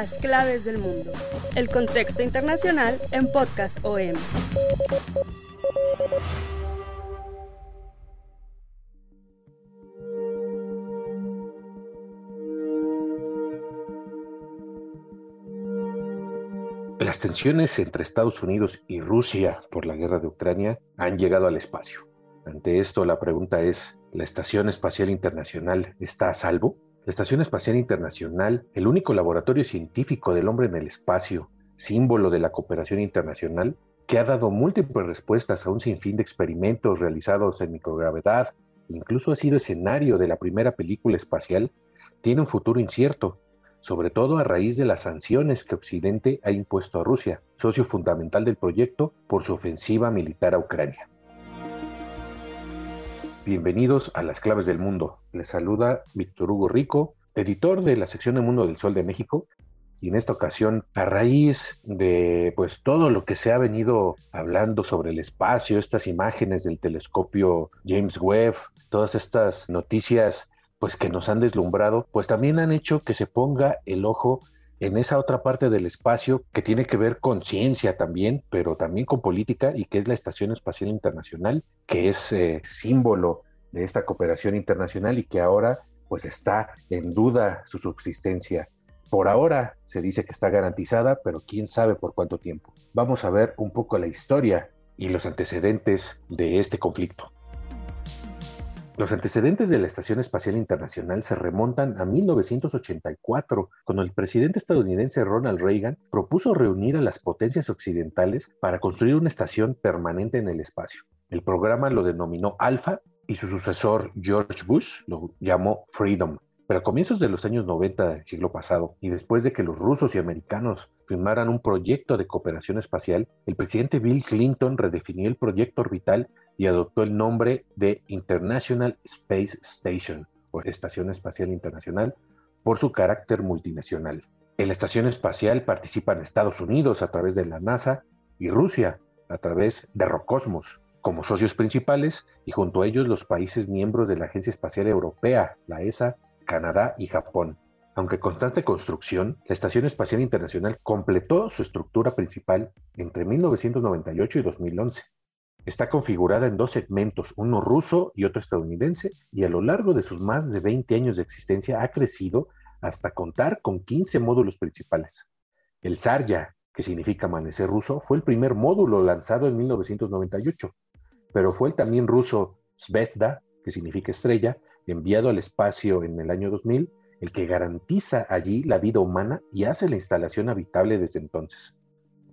Las claves del mundo. El contexto internacional en Podcast OM. Las tensiones entre Estados Unidos y Rusia por la guerra de Ucrania han llegado al espacio. Ante esto, la pregunta es, ¿la Estación Espacial Internacional está a salvo? La Estación Espacial Internacional, el único laboratorio científico del hombre en el espacio, símbolo de la cooperación internacional, que ha dado múltiples respuestas a un sinfín de experimentos realizados en microgravedad, incluso ha sido escenario de la primera película espacial, tiene un futuro incierto sobre todo a raíz de las sanciones que Occidente ha impuesto a Rusia, socio fundamental del proyecto por su ofensiva militar a Ucrania. Bienvenidos a Las Claves del Mundo. Les saluda Víctor Hugo Rico, editor de la sección de Mundo del Sol de México. Y en esta ocasión, a raíz de pues todo lo que se ha venido hablando sobre el espacio, estas imágenes del telescopio James Webb, todas estas noticias pues que nos han deslumbrado, pues también han hecho que se ponga el ojo en esa otra parte del espacio que tiene que ver con ciencia también, pero también con política y que es la Estación Espacial Internacional, que es eh, símbolo de esta cooperación internacional y que ahora pues está en duda su subsistencia. Por ahora se dice que está garantizada, pero quién sabe por cuánto tiempo. Vamos a ver un poco la historia y los antecedentes de este conflicto. Los antecedentes de la Estación Espacial Internacional se remontan a 1984, cuando el presidente estadounidense Ronald Reagan propuso reunir a las potencias occidentales para construir una estación permanente en el espacio. El programa lo denominó Alpha y su sucesor George Bush lo llamó Freedom. Pero a comienzos de los años 90 del siglo pasado, y después de que los rusos y americanos firmaran un proyecto de cooperación espacial, el presidente Bill Clinton redefinió el proyecto orbital y adoptó el nombre de International Space Station, o Estación Espacial Internacional, por su carácter multinacional. En la estación espacial participan Estados Unidos a través de la NASA y Rusia a través de Rocosmos como socios principales y junto a ellos los países miembros de la Agencia Espacial Europea, la ESA, Canadá y Japón. Aunque constante construcción, la Estación Espacial Internacional completó su estructura principal entre 1998 y 2011. Está configurada en dos segmentos, uno ruso y otro estadounidense, y a lo largo de sus más de 20 años de existencia ha crecido hasta contar con 15 módulos principales. El Zarya, que significa amanecer ruso, fue el primer módulo lanzado en 1998, pero fue el también ruso Zvezda, que significa estrella, enviado al espacio en el año 2000, el que garantiza allí la vida humana y hace la instalación habitable desde entonces.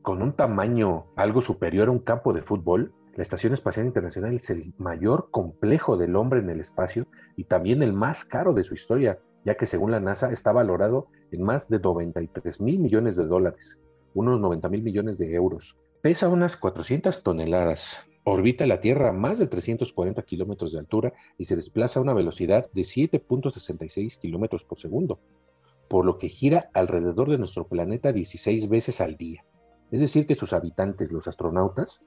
Con un tamaño algo superior a un campo de fútbol, la Estación Espacial Internacional es el mayor complejo del hombre en el espacio y también el más caro de su historia, ya que según la NASA está valorado en más de 93 mil millones de dólares, unos 90 mil millones de euros. Pesa unas 400 toneladas, Orbita la Tierra a más de 340 kilómetros de altura y se desplaza a una velocidad de 7.66 kilómetros por segundo, por lo que gira alrededor de nuestro planeta 16 veces al día. Es decir, que sus habitantes, los astronautas,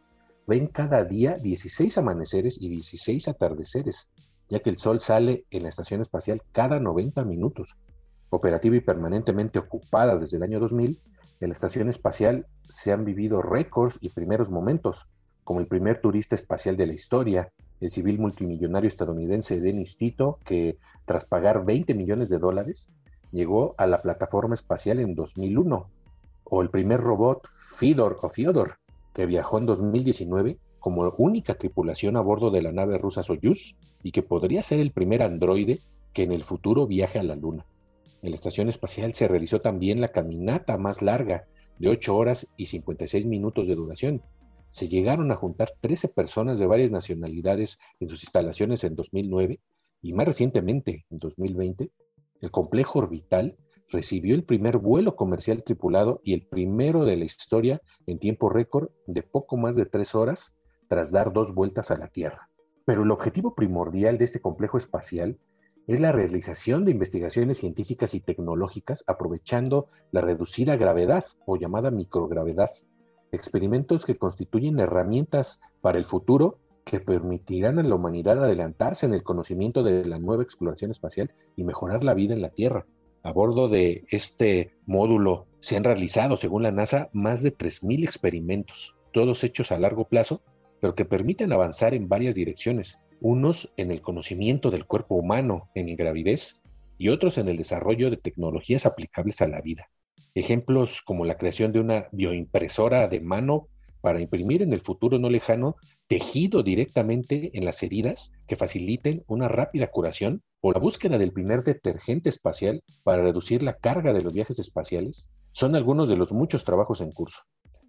ven cada día 16 amaneceres y 16 atardeceres, ya que el Sol sale en la estación espacial cada 90 minutos. Operativa y permanentemente ocupada desde el año 2000, en la estación espacial se han vivido récords y primeros momentos, como el primer turista espacial de la historia, el civil multimillonario estadounidense Dennis Tito, que tras pagar 20 millones de dólares, llegó a la plataforma espacial en 2001, o el primer robot Fedor o Fyodor, que viajó en 2019 como única tripulación a bordo de la nave rusa Soyuz y que podría ser el primer androide que en el futuro viaje a la Luna. En la estación espacial se realizó también la caminata más larga de 8 horas y 56 minutos de duración, se llegaron a juntar 13 personas de varias nacionalidades en sus instalaciones en 2009 Y más recientemente, en 2020, el complejo orbital recibió el primer vuelo comercial tripulado y el primero de la historia en tiempo récord de poco más de tres horas tras dar dos vueltas a la Tierra. Pero el objetivo primordial de este complejo espacial es la realización de investigaciones científicas y tecnológicas aprovechando la reducida gravedad o llamada microgravedad, experimentos que constituyen herramientas para el futuro que permitirán a la humanidad adelantarse en el conocimiento de la nueva exploración espacial y mejorar la vida en la Tierra. A bordo de este módulo se han realizado, según la NASA, más de 3.000 experimentos, todos hechos a largo plazo, pero que permiten avanzar en varias direcciones, unos en el conocimiento del cuerpo humano en ingravidez y otros en el desarrollo de tecnologías aplicables a la vida. Ejemplos como la creación de una bioimpresora de mano para imprimir en el futuro no lejano tejido directamente en las heridas que faciliten una rápida curación o la búsqueda del primer detergente espacial para reducir la carga de los viajes espaciales son algunos de los muchos trabajos en curso.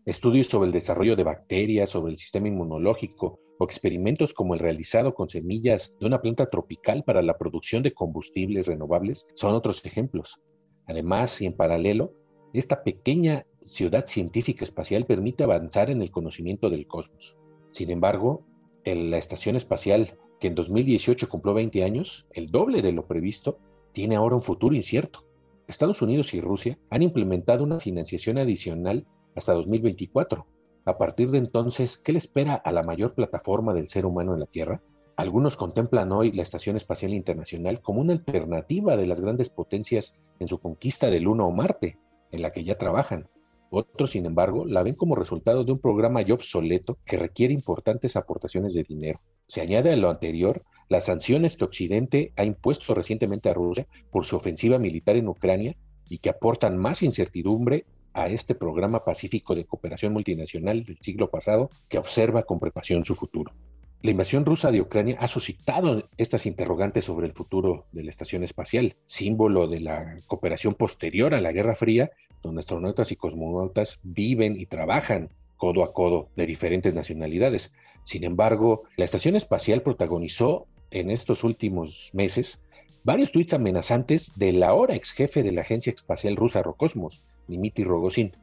Estudios sobre el desarrollo de bacterias, sobre el sistema inmunológico o experimentos como el realizado con semillas de una planta tropical para la producción de combustibles renovables son otros ejemplos. Además, y en paralelo, esta pequeña ciudad científica espacial permite avanzar en el conocimiento del cosmos. Sin embargo, en la estación espacial, que en 2018 cumplió 20 años, el doble de lo previsto, tiene ahora un futuro incierto. Estados Unidos y Rusia han implementado una financiación adicional hasta 2024. A partir de entonces, ¿qué le espera a la mayor plataforma del ser humano en la Tierra? Algunos contemplan hoy la Estación Espacial Internacional como una alternativa de las grandes potencias en su conquista de Luna o Marte, en la que ya trabajan. Otros, sin embargo, la ven como resultado de un programa ya obsoleto que requiere importantes aportaciones de dinero. Se añade a lo anterior las sanciones que Occidente ha impuesto recientemente a Rusia por su ofensiva militar en Ucrania y que aportan más incertidumbre a este programa pacífico de cooperación multinacional del siglo pasado que observa con preparación su futuro. La invasión rusa de Ucrania ha suscitado estas interrogantes sobre el futuro de la estación espacial, símbolo de la cooperación posterior a la Guerra Fría, donde astronautas y cosmonautas viven y trabajan codo a codo de diferentes nacionalidades. Sin embargo, la estación espacial protagonizó en estos últimos meses varios tuits amenazantes del ahora ex jefe de la agencia espacial rusa Rokosmos, Dmitry Rogozin,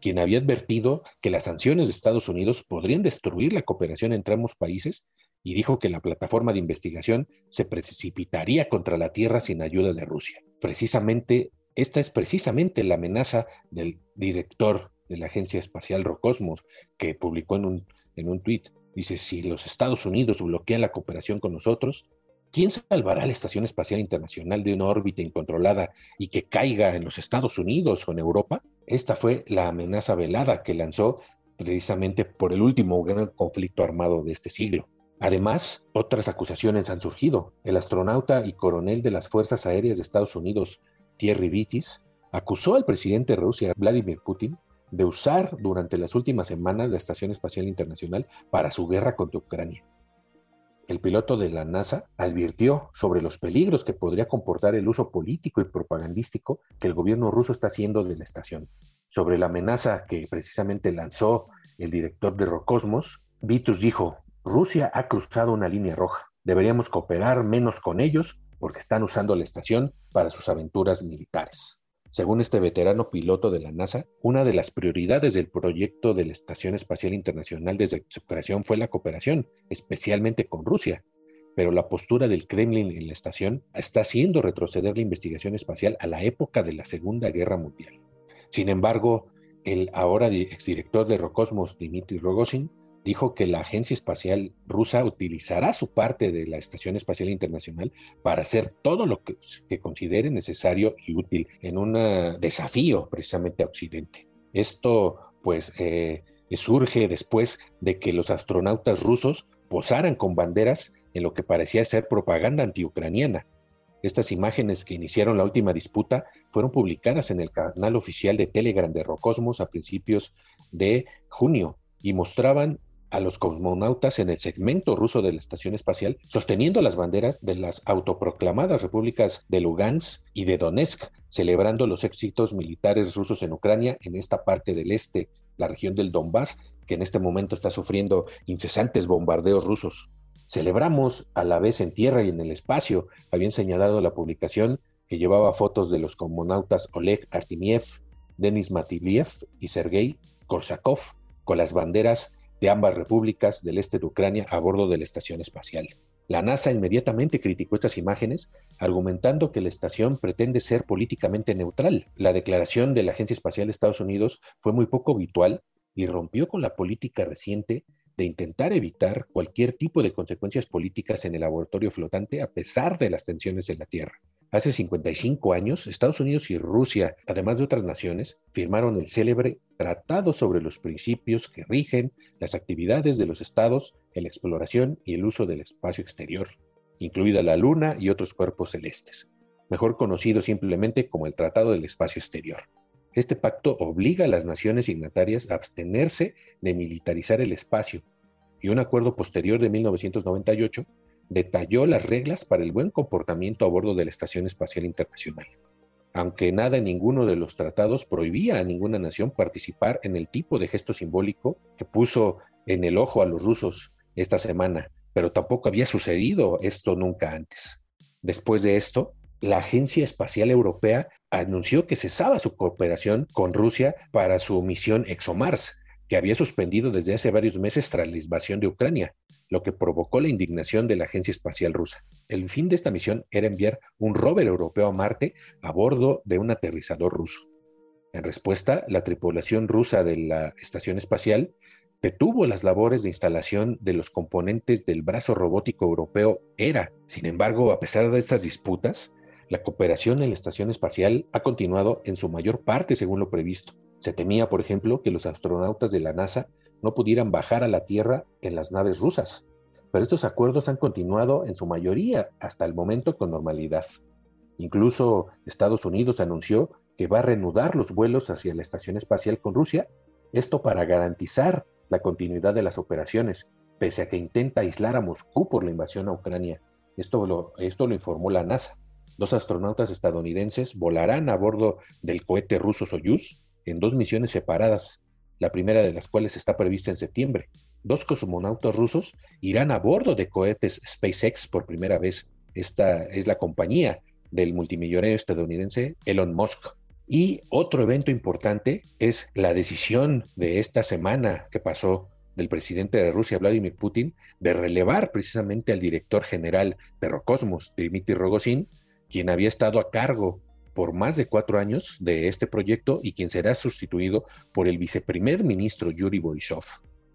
quien había advertido que las sanciones de Estados Unidos podrían destruir la cooperación entre ambos países y dijo que la plataforma de investigación se precipitaría contra la Tierra sin ayuda de Rusia. Precisamente, esta es precisamente la amenaza del director de la Agencia Espacial Rocosmos, que publicó en un, en un tuit. Dice, si los Estados Unidos bloquean la cooperación con nosotros, ¿Quién salvará la Estación Espacial Internacional de una órbita incontrolada y que caiga en los Estados Unidos o en Europa? Esta fue la amenaza velada que lanzó precisamente por el último gran conflicto armado de este siglo. Además, otras acusaciones han surgido. El astronauta y coronel de las Fuerzas Aéreas de Estados Unidos, Thierry Vitis, acusó al presidente de Rusia, Vladimir Putin, de usar durante las últimas semanas la Estación Espacial Internacional para su guerra contra Ucrania el piloto de la NASA advirtió sobre los peligros que podría comportar el uso político y propagandístico que el gobierno ruso está haciendo de la estación. Sobre la amenaza que precisamente lanzó el director de Rocosmos, Vitus dijo, Rusia ha cruzado una línea roja. Deberíamos cooperar menos con ellos porque están usando la estación para sus aventuras militares. Según este veterano piloto de la NASA, una de las prioridades del proyecto de la Estación Espacial Internacional desde su creación fue la cooperación, especialmente con Rusia. Pero la postura del Kremlin en la estación está haciendo retroceder la investigación espacial a la época de la Segunda Guerra Mundial. Sin embargo, el ahora exdirector de Rokosmos, Dmitry Rogozin, dijo que la Agencia Espacial Rusa utilizará su parte de la Estación Espacial Internacional para hacer todo lo que, considere necesario y útil en un desafío precisamente a Occidente. Esto pues eh, surge después de que los astronautas rusos posaran con banderas en lo que parecía ser propaganda antiucraniana. Estas imágenes que iniciaron la última disputa fueron publicadas en el canal oficial de Telegram de Rocosmos a principios de junio y mostraban a los cosmonautas en el segmento ruso de la estación espacial, sosteniendo las banderas de las autoproclamadas repúblicas de Lugansk y de Donetsk, celebrando los éxitos militares rusos en Ucrania, en esta parte del este, la región del Donbass, que en este momento está sufriendo incesantes bombardeos rusos. Celebramos a la vez en tierra y en el espacio, habían señalado la publicación que llevaba fotos de los cosmonautas Oleg Artimiev, Denis Matiliev y Sergei Korsakov con las banderas de ambas repúblicas del este de Ucrania a bordo de la estación espacial. La NASA inmediatamente criticó estas imágenes, argumentando que la estación pretende ser políticamente neutral. La declaración de la Agencia Espacial de Estados Unidos fue muy poco habitual y rompió con la política reciente de intentar evitar cualquier tipo de consecuencias políticas en el laboratorio flotante a pesar de las tensiones en la Tierra. Hace 55 años, Estados Unidos y Rusia, además de otras naciones, firmaron el célebre Tratado sobre los principios que rigen las actividades de los estados en la exploración y el uso del espacio exterior, incluida la Luna y otros cuerpos celestes, mejor conocido simplemente como el Tratado del Espacio Exterior. Este pacto obliga a las naciones signatarias a abstenerse de militarizar el espacio, y un acuerdo posterior de 1998 detalló las reglas para el buen comportamiento a bordo de la Estación Espacial Internacional. Aunque nada en ninguno de los tratados prohibía a ninguna nación participar en el tipo de gesto simbólico que puso en el ojo a los rusos esta semana, pero tampoco había sucedido esto nunca antes. Después de esto, la Agencia Espacial Europea anunció que cesaba su cooperación con Rusia para su misión ExoMars, que había suspendido desde hace varios meses tras la invasión de Ucrania, lo que provocó la indignación de la Agencia Espacial Rusa. El fin de esta misión era enviar un rover europeo a Marte a bordo de un aterrizador ruso. En respuesta, la tripulación rusa de la estación espacial detuvo las labores de instalación de los componentes del brazo robótico europeo ERA. Sin embargo, a pesar de estas disputas, la cooperación en la estación espacial ha continuado en su mayor parte según lo previsto. Se temía, por ejemplo, que los astronautas de la NASA no pudieran bajar a la Tierra en las naves rusas, pero estos acuerdos han continuado en su mayoría hasta el momento con normalidad. Incluso Estados Unidos anunció que va a reanudar los vuelos hacia la estación espacial con Rusia, esto para garantizar la continuidad de las operaciones, pese a que intenta aislar a Moscú por la invasión a Ucrania. Esto lo, esto lo informó la NASA. Dos astronautas estadounidenses volarán a bordo del cohete ruso Soyuz en dos misiones separadas, la primera de las cuales está prevista en septiembre. Dos cosmonautas rusos irán a bordo de cohetes SpaceX por primera vez. Esta es la compañía del multimillonario estadounidense Elon Musk. Y otro evento importante es la decisión de esta semana que pasó del presidente de Rusia, Vladimir Putin, de relevar precisamente al director general de Rocosmos, Dmitry Rogozin, quien había estado a cargo por más de cuatro años de este proyecto y quien será sustituido por el viceprimer ministro Yuri Borisov.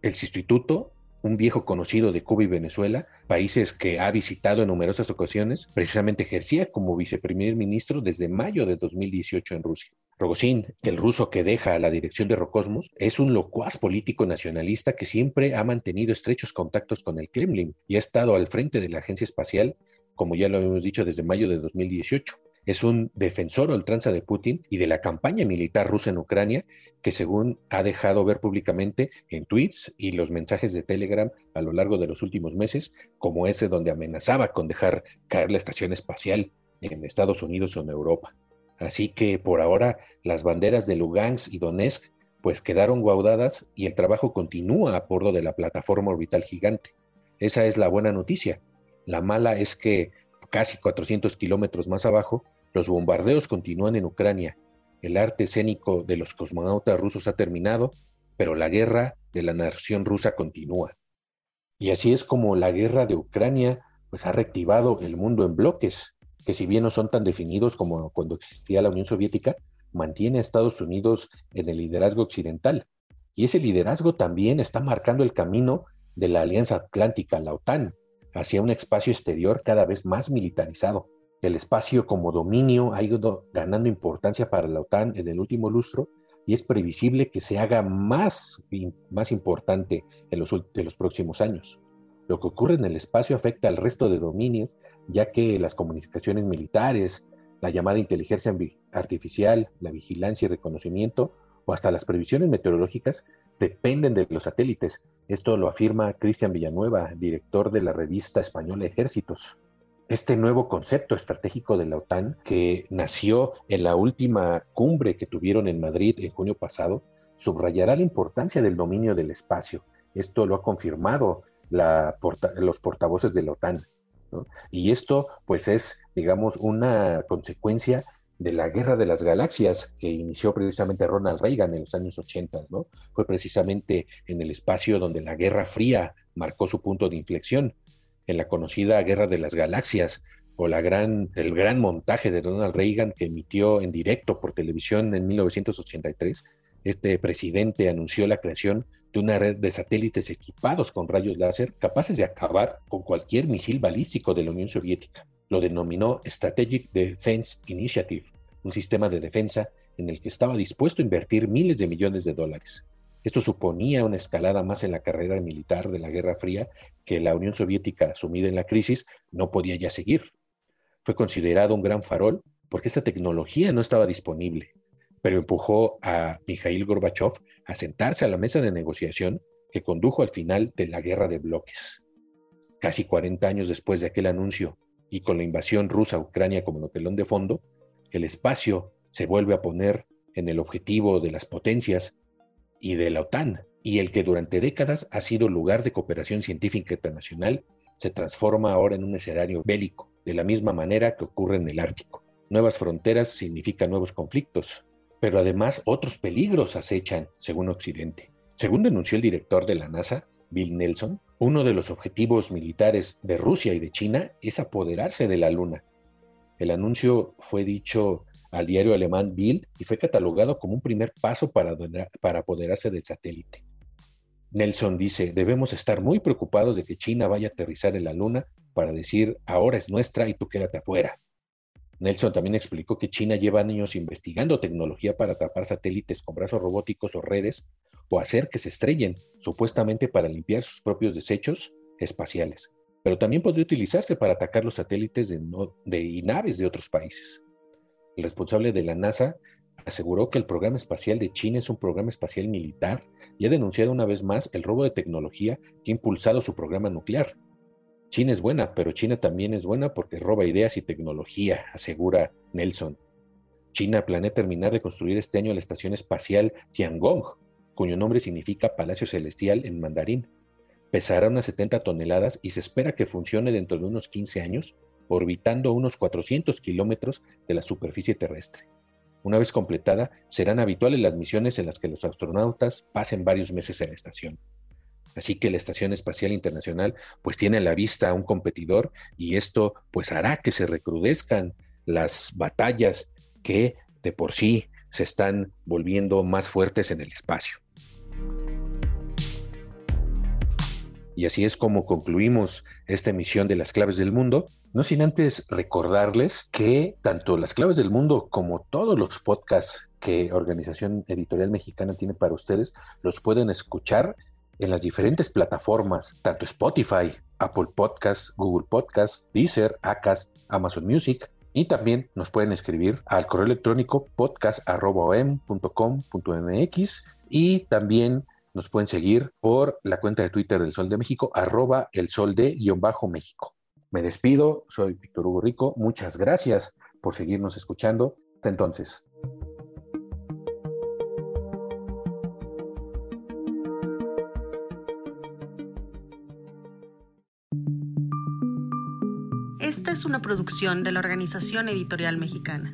El sustituto, un viejo conocido de Cuba y Venezuela, países que ha visitado en numerosas ocasiones, precisamente ejercía como viceprimer ministro desde mayo de 2018 en Rusia. Rogozin, el ruso que deja la dirección de Rocosmos, es un locuaz político nacionalista que siempre ha mantenido estrechos contactos con el Kremlin y ha estado al frente de la agencia espacial, como ya lo hemos dicho, desde mayo de 2018 es un defensor ultranza de Putin y de la campaña militar rusa en Ucrania, que según ha dejado ver públicamente en tweets y los mensajes de Telegram a lo largo de los últimos meses, como ese donde amenazaba con dejar caer la estación espacial en Estados Unidos o en Europa. Así que por ahora las banderas de Lugansk y Donetsk pues quedaron guaudadas y el trabajo continúa a bordo de la plataforma orbital gigante. Esa es la buena noticia. La mala es que casi 400 kilómetros más abajo, los bombardeos continúan en Ucrania. El arte escénico de los cosmonautas rusos ha terminado, pero la guerra de la nación rusa continúa. Y así es como la guerra de Ucrania pues ha reactivado el mundo en bloques, que si bien no son tan definidos como cuando existía la Unión Soviética, mantiene a Estados Unidos en el liderazgo occidental. Y ese liderazgo también está marcando el camino de la Alianza Atlántica, la OTAN, hacia un espacio exterior cada vez más militarizado. El espacio como dominio ha ido ganando importancia para la OTAN en el último lustro y es previsible que se haga más, más importante en los, de los próximos años. Lo que ocurre en el espacio afecta al resto de dominios, ya que las comunicaciones militares, la llamada inteligencia artificial, la vigilancia y reconocimiento, o hasta las previsiones meteorológicas, dependen de los satélites. Esto lo afirma Cristian Villanueva, director de la revista española Ejércitos. Este nuevo concepto estratégico de la OTAN, que nació en la última cumbre que tuvieron en Madrid en junio pasado, subrayará la importancia del dominio del espacio. Esto lo ha confirmado los portavoces de la OTAN. Y esto, pues, es, digamos, una consecuencia de la Guerra de las Galaxias que inició precisamente Ronald Reagan en los años 80, ¿no? Fue precisamente en el espacio donde la Guerra Fría marcó su punto de inflexión, en la conocida Guerra de las Galaxias o la gran, el gran montaje de Ronald Reagan que emitió en directo por televisión en 1983. Este presidente anunció la creación de una red de satélites equipados con rayos láser capaces de acabar con cualquier misil balístico de la Unión Soviética. Lo denominó Strategic Defense Initiative, un sistema de defensa en el que estaba dispuesto a invertir miles de millones de dólares. Esto suponía una escalada más en la carrera militar de la Guerra Fría que la Unión Soviética, sumida en la crisis, no podía ya seguir. Fue considerado un gran farol porque esta tecnología no estaba disponible pero empujó a Mikhail Gorbachev a sentarse a la mesa de negociación que condujo al final de la guerra de bloques. Casi 40 años después de aquel anuncio y con la invasión rusa a Ucrania como telón de fondo, el espacio se vuelve a poner en el objetivo de las potencias y de la OTAN, y el que durante décadas ha sido lugar de cooperación científica internacional se transforma ahora en un escenario bélico, de la misma manera que ocurre en el Ártico. Nuevas fronteras significan nuevos conflictos, pero además otros peligros acechan, según Occidente. Según denunció el director de la NASA, Bill Nelson, uno de los objetivos militares de Rusia y de China es apoderarse de la Luna. El anuncio fue dicho al diario alemán Bild y fue catalogado como un primer paso para, para apoderarse del satélite. Nelson dice, debemos estar muy preocupados de que China vaya a aterrizar en la Luna para decir, ahora es nuestra y tú quédate afuera. Nelson también explicó que China lleva años investigando tecnología para atrapar satélites con brazos robóticos o redes o hacer que se estrellen, supuestamente para limpiar sus propios desechos espaciales. Pero también podría utilizarse para atacar los satélites de, de naves de otros países. El responsable de la NASA aseguró que el programa espacial de China es un programa espacial militar y ha denunciado una vez más el robo de tecnología que ha impulsado su programa nuclear. China es buena, pero China también es buena porque roba ideas y tecnología, asegura Nelson. China planea terminar de construir este año la estación espacial Tiangong, cuyo nombre significa Palacio Celestial en mandarín. Pesará unas 70 toneladas y se espera que funcione dentro de unos 15 años, orbitando unos 400 kilómetros de la superficie terrestre. Una vez completada, serán habituales las misiones en las que los astronautas pasen varios meses en la estación. Así que la Estación Espacial Internacional pues tiene a la vista a un competidor y esto pues hará que se recrudezcan las batallas que de por sí se están volviendo más fuertes en el espacio. Y así es como concluimos esta emisión de Las Claves del Mundo, no sin antes recordarles que tanto Las Claves del Mundo como todos los podcasts que Organización Editorial Mexicana tiene para ustedes, los pueden escuchar en las diferentes plataformas, tanto Spotify, Apple Podcasts, Google Podcasts, Deezer, Acast, Amazon Music, y también nos pueden escribir al correo electrónico podcast.com.mx y también nos pueden seguir por la cuenta de Twitter del Sol de México, arroba el sol de guion bajo México. Me despido, soy Víctor Hugo Rico, muchas gracias por seguirnos escuchando. Hasta entonces. Es una producción de la Organización Editorial Mexicana.